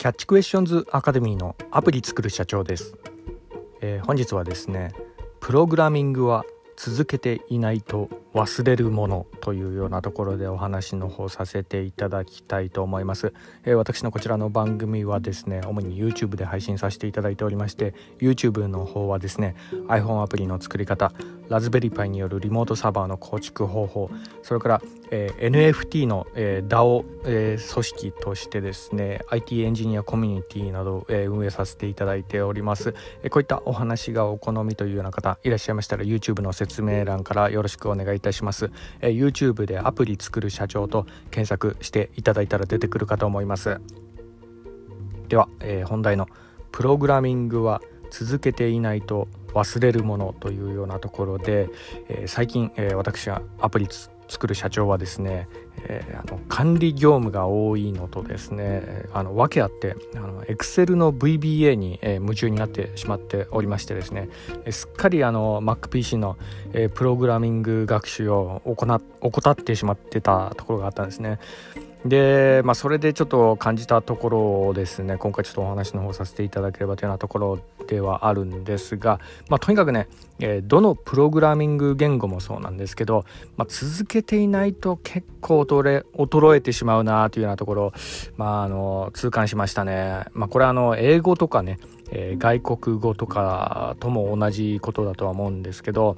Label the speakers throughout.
Speaker 1: キャッチクエスチョンズアカデミーのアプリ作る社長です、えー、本日はですねプログラミングは続けていないと忘れるものというようなところでお話の方させていただきたいと思います、えー、私のこちらの番組はですね主に YouTube で配信させていただいておりまして YouTube の方はですね iPhone アプリの作り方ラズベリーパイによるリモートサーバーの構築方法それから、えー、NFT の、えー、DAO、えー、組織としてですね IT エンジニアコミュニティなど、えー、運営させていただいております、えー、こういったお話がお好みというような方いらっしゃいましたら YouTube の説明欄からよろしくお願いいたします、えー、YouTube でアプリ作る社長と検索していただいたら出てくるかと思います。では、えー、本題のプログラミングは続けていないと忘れるものというようなところで、えー、最近、えー、私がアプリ作る社長はですね、えー、あの管理業務が多いのとですねあの訳あってあの Excel の VBA に、えー、夢中になってしまっておりましてですねすっかりあの MacPC の、えー、プログラミング学習を行怠ってしまってたところがあったんですね。で、まあ、それでちょっと感じたところをですね今回ちょっとお話の方させていただければというようなところではあるんですが、まあ、とにかくね、えー、どのプログラミング言語もそうなんですけど、まあ、続けていないと結構衰えてしまうなというようなところ、まあ、あの痛感しましたね。まあ、これはあの英語とかね、えー、外国語とかとも同じことだとは思うんですけど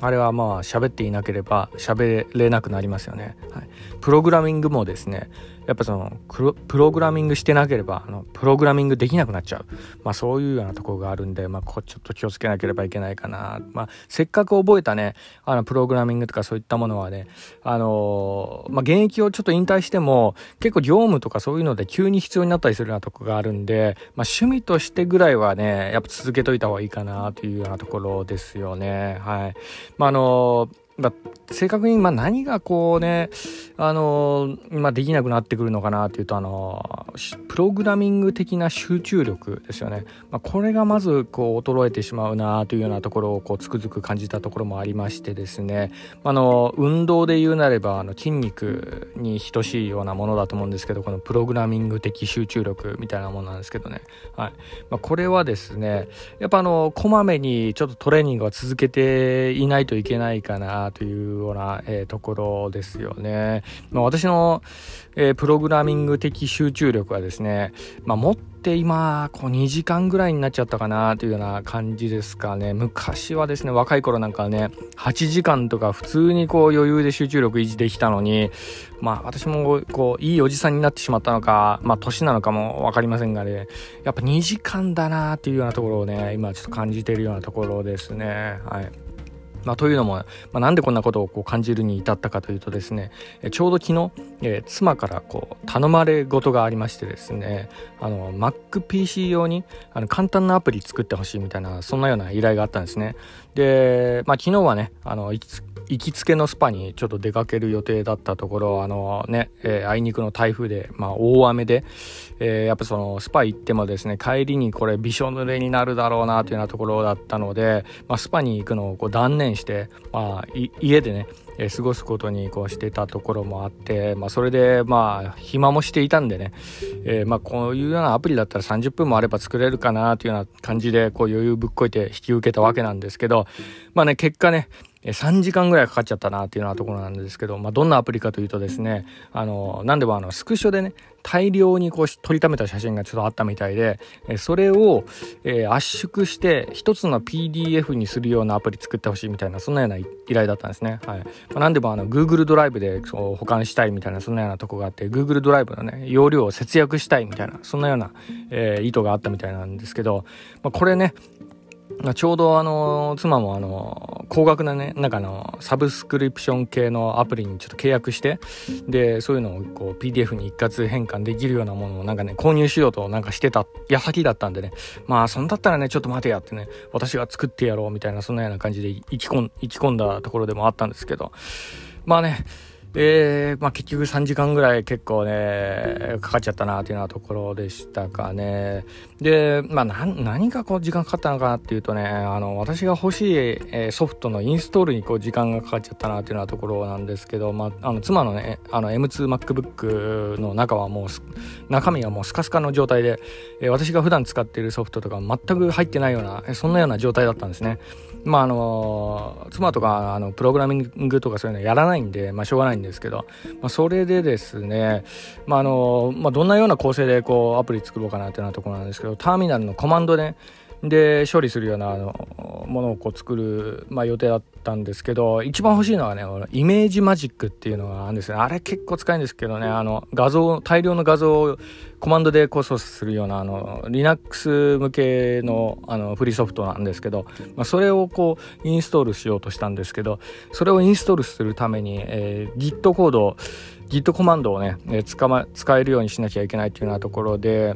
Speaker 1: あれはまあ喋っていなければ喋れなくなりますよね、はい、プログラミングもですねやっぱそのプログラミングしてなければあのプログラミングできなくなっちゃう、まあ、そういうようなとこがあるんで、まあ、こちょっと気をつけなければいけないかな、まあ、せっかく覚えたねあのプログラミングとかそういったものはねあのー、まあ、現役をちょっと引退しても結構業務とかそういうので急に必要になったりするようなとこがあるんで、まあ、趣味としてぐらいはねやっぱ続けといた方がいいかなというようなところですよね。はい。まあ、あのーまあ、正確にまあ何がこうね、あのまあ、できなくなってくるのかなっていうと、あのプログラミング的な集中力ですよね。まあ、これがまずこう衰えてしまうなというようなところをこうつくづく感じたところもありましてですね、あの運動で言うなればあの筋肉に等しいようなものだと思うんですけど、このプログラミング的集中力みたいなものなんですけどね。はいまあ、これはですね、やっぱあの、こまめにちょっとトレーニングは続けていないといけないかなというような、えー、ところですよね。まあ、私の、えー、プログラミング的集中力はですね、まあ、持って今こう2時間ぐらいになっちゃったかなというような感じですかね昔はですね若い頃なんかね8時間とか普通にこう余裕で集中力維持できたのにまあ私もこういいおじさんになってしまったのかまあ年なのかも分かりませんがねやっぱ2時間だなっていうようなところをね今ちょっと感じているようなところですねはい。まあ、というのも、まあ、なんでこんなことをこう感じるに至ったかというとですねちょうど昨日、え、妻からこう頼まれ事がありましてですねあの MacPC 用にあの簡単なアプリ作ってほしいみたいなそんなような依頼があったんですね。で、まあ、昨日はねあの行きつけのスパにちょっと出かける予定だったところあのね、えー、あいにくの台風で、まあ、大雨で、えー、やっぱそのスパ行ってもですね帰りにこれびしょ濡れになるだろうなというようなところだったので、まあ、スパに行くのをこう断念して、まあ、家でねえー、過ごすことにこうしてたところもあって、まあ、それでまあ暇もしていたんでね、えー、まあこういうようなアプリだったら30分もあれば作れるかなというような感じでこう余裕ぶっこいて引き受けたわけなんですけどまあね結果ね3時間ぐらいかかっちゃったなっていうようなところなんですけど、まあ、どんなアプリかというとですね、あの、なんでもあの、スクショでね、大量にこう撮りためた写真がちょっとあったみたいで、それを、えー、圧縮して一つの PDF にするようなアプリ作ってほしいみたいな、そんなような依頼だったんですね。はい。まあ、なんでもあの、Google ドライブでそう保管したいみたいな、そんなようなとこがあって、Google ドライブのね、容量を節約したいみたいな、そんなような、えー、意図があったみたいなんですけど、まあ、これね、ちょうどあの妻もあの高額なねなんかあのサブスクリプション系のアプリにちょっと契約してでそういうのをこう PDF に一括変換できるようなものをなんかね購入しようとなんかしてた矢先だったんでねまあそんだったらねちょっと待てやってね私が作ってやろうみたいなそんなような感じで意気込ん意気込んだところでもあったんですけどまあねで、まあ、結局3時間ぐらい結構ねかかっちゃったなっていうようなところでしたかね。で、まあ、何がこう時間かかったのかなっていうとねあの私が欲しい、えソフトのインストールにこう時間がかかっちゃったなっていうようなところなんですけど、まあ、あの妻のねあの M2MacBook の中はもう中身はもうスカスカの状態で、え私が普段使っているソフトとか全く入ってないようなそんなような状態だったんですね。まああの妻とかあのプログラミングとかそういうのやらないんで、まあ、しょうがないんでですけど、まあ、それでですね、まああのまあ、どんなような構成でこうアプリ作ろうかなっていうようなところなんですけどターミナルのコマンドで、で処理するようなあのものをこう作る、まあ、予定だったんですけど一番欲しいのはねイメージマジックっていうのがあるんですねあれ結構使えるんですけどねあの画像大量の画像をコマンドでこう操作するようなあの Linux 向けのあのフリーソフトなんですけど、まあ、それをこうインストールしようとしたんですけどそれをインストールするために、えー、Git コード Git コマンドをね使,、ま、使えるようにしなきゃいけないっていうようなところで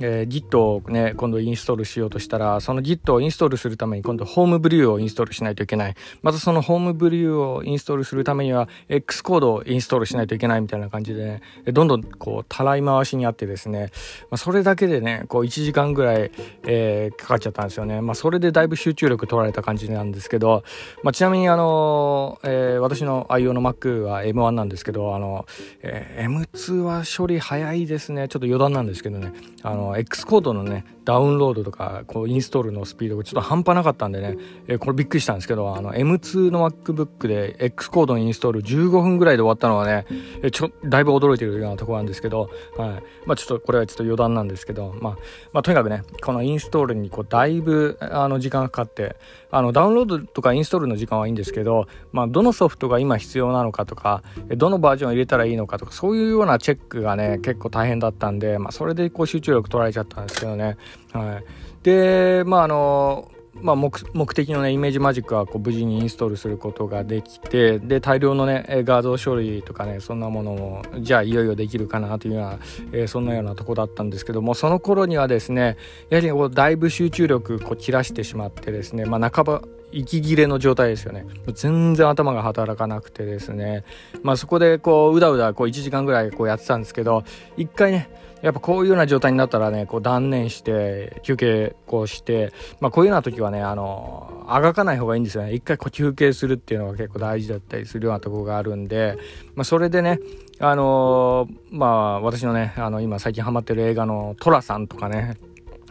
Speaker 1: えー、Git をね、今度インストールしようとしたら、その Git をインストールするために今度ホームブリューをインストールしないといけない。またそのホームブリューをインストールするためには X コードをインストールしないといけないみたいな感じでね、どんどんこう、たらい回しにあってですね、まあ、それだけでね、こう1時間ぐらい、えー、かかっちゃったんですよね。まあそれでだいぶ集中力取られた感じなんですけど、まあちなみにあの、えー、私の愛用の Mac は M1 なんですけど、あの、えー、M2 は処理早いですね。ちょっと余談なんですけどね、あの、X コードのねダウンロードとかこうインストールのスピードがちょっと半端なかったんでね、えー、これびっくりしたんですけどあの M2 の MacBook で X コードのインストール15分ぐらいで終わったのはね、えー、ちょだいぶ驚いてるようなところなんですけど、はい。まあ、ちょっとこれはちょっと余談なんですけど、まあまあ、とにかくねこのインストールにこうだいぶあの時間がかかってあのダウンロードとかインストールの時間はいいんですけど、まあ、どのソフトが今必要なのかとかどのバージョンを入れたらいいのかとかそういうようなチェックがね結構大変だったんで、まあ、それでこう集中力取られちゃったんですけどね、はい、でまああのまあ、目目的のねイメージマジックはこう無事にインストールすることができてで大量のね画像処理とかねそんなものもじゃあいよいよできるかなというような、えー、そんなようなとこだったんですけどもその頃にはですねやはりこうだいぶ集中力こう切らしてしまってですね、まあ、半ば息切れの状態ですよね。全然頭が働かなくてですね。まあそこでこううだうだこう1時間ぐらいこうやってたんですけど一回ねやっぱこういうような状態になったらねこう断念して休憩こうして、まあ、こういうような時はねあのあがかない方がいいんですよね。一回こう休憩するっていうのが結構大事だったりするようなとこがあるんで、まあ、それでねあのまあ私のねあの今最近ハマってる映画の「トラさん」とかね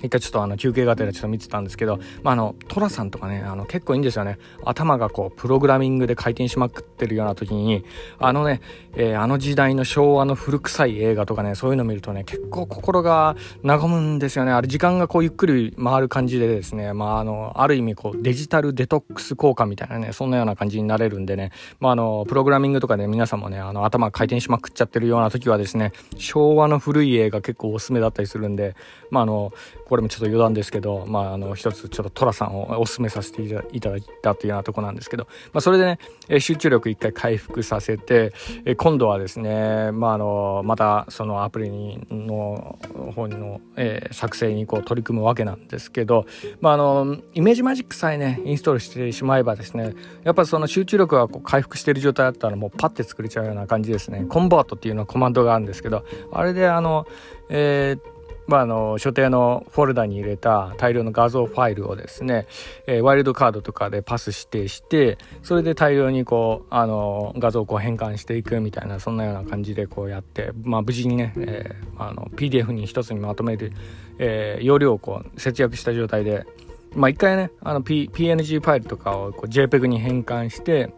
Speaker 1: 一回ちょっとあの休憩がてらちょっと見てたんですけど、まあ、あの、トラさんとかね、あの、結構いいんですよね。頭がこう、プログラミングで回転しまくってるような時に、あのね、えー、あの時代の昭和の古臭い映画とかね、そういうの見るとね、結構心が和むんですよね。あれ、時間がこう、ゆっくり回る感じでですね、まあ、あの、ある意味こう、デジタルデトックス効果みたいなね、そんなような感じになれるんでね、まあ、あの、プログラミングとかで皆さんもね、あの、頭回転しまくっちゃってるような時はですね、昭和の古い映画結構おすすめだったりするんで、まあ、あの、これこれもちょっと余談ですけど、まあ、あの、一つちょっとトラさんをお勧めさせていただいたっていうようなとこなんですけど、まあ、それでね、え集中力一回回復させて、え今度はですね、まあ、あの、またそのアプリの方の、えー、作成にこう取り組むわけなんですけど、まあ、あの、イメージマジックさえね、インストールしてしまえばですね、やっぱその集中力がこう回復している状態だったらもうパッて作れちゃうような感じですね。コンバートっていうのコマンドがあるんですけど、あれであの、えーまあ、あの所定のフォルダに入れた大量の画像ファイルをですね、えー、ワイルドカードとかでパス指定してそれで大量にこうあの画像をこう変換していくみたいなそんなような感じでこうやって、まあ、無事にね、えー、あの PDF に一つにまとめる、えー、容量をこう節約した状態で、まあ、一回ねあの、P、PNG ファイルとかをこう JPEG に変換して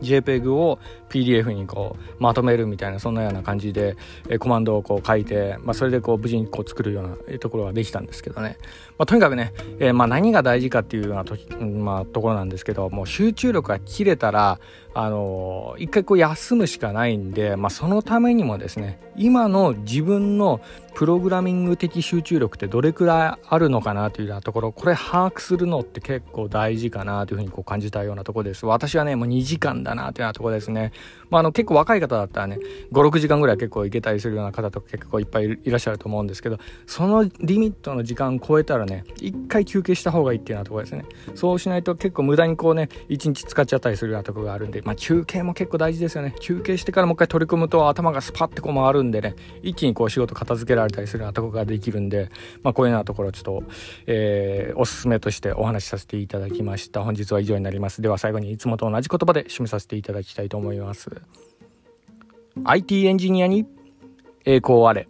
Speaker 1: JPEG を PDF にこうまとめるみたいなそんなような感じで、えコマンドをこう書いて、まあ、それでこう無事にこう作るようなところができたんですけどね、まあ、とにかくね、えー、まあ何が大事かっていうようなと,、まあ、ところなんですけどもう集中力が切れたらあのー、一回こう休むしかないんで、まあ、そのためにもですね今の自分のプログラミング的集中力ってどれくらいあるのかなというようなところこれ把握するのって結構大事かなというふうにこう感じたようなところです。私はねもう2時間だなというようなところですね、まあ、あの結構若い方だったらね56時間ぐらい結構いけたりするような方とか結構いっぱいいらっしゃると思うんですけどそのリミットの時間を超えたらね一回休憩した方がいいっていうようなところですね。そうしないと結構無駄にこうね1日使っちゃったりするようなところがあるんで、まあ、休憩も結構大事ですよね。休憩してからもう一回取り組むと頭がスパッてこう回るんでね一気にこう仕事片付けられたりするようなところができるんで、まあ、こういうようなところちょっと、えー、おすすめとしてお話しさせていただきました。本日は以上になります。では最後にいつもと同じ言葉で締めさせていただきたいと思います。ます。IT エンジニアに栄光あれ。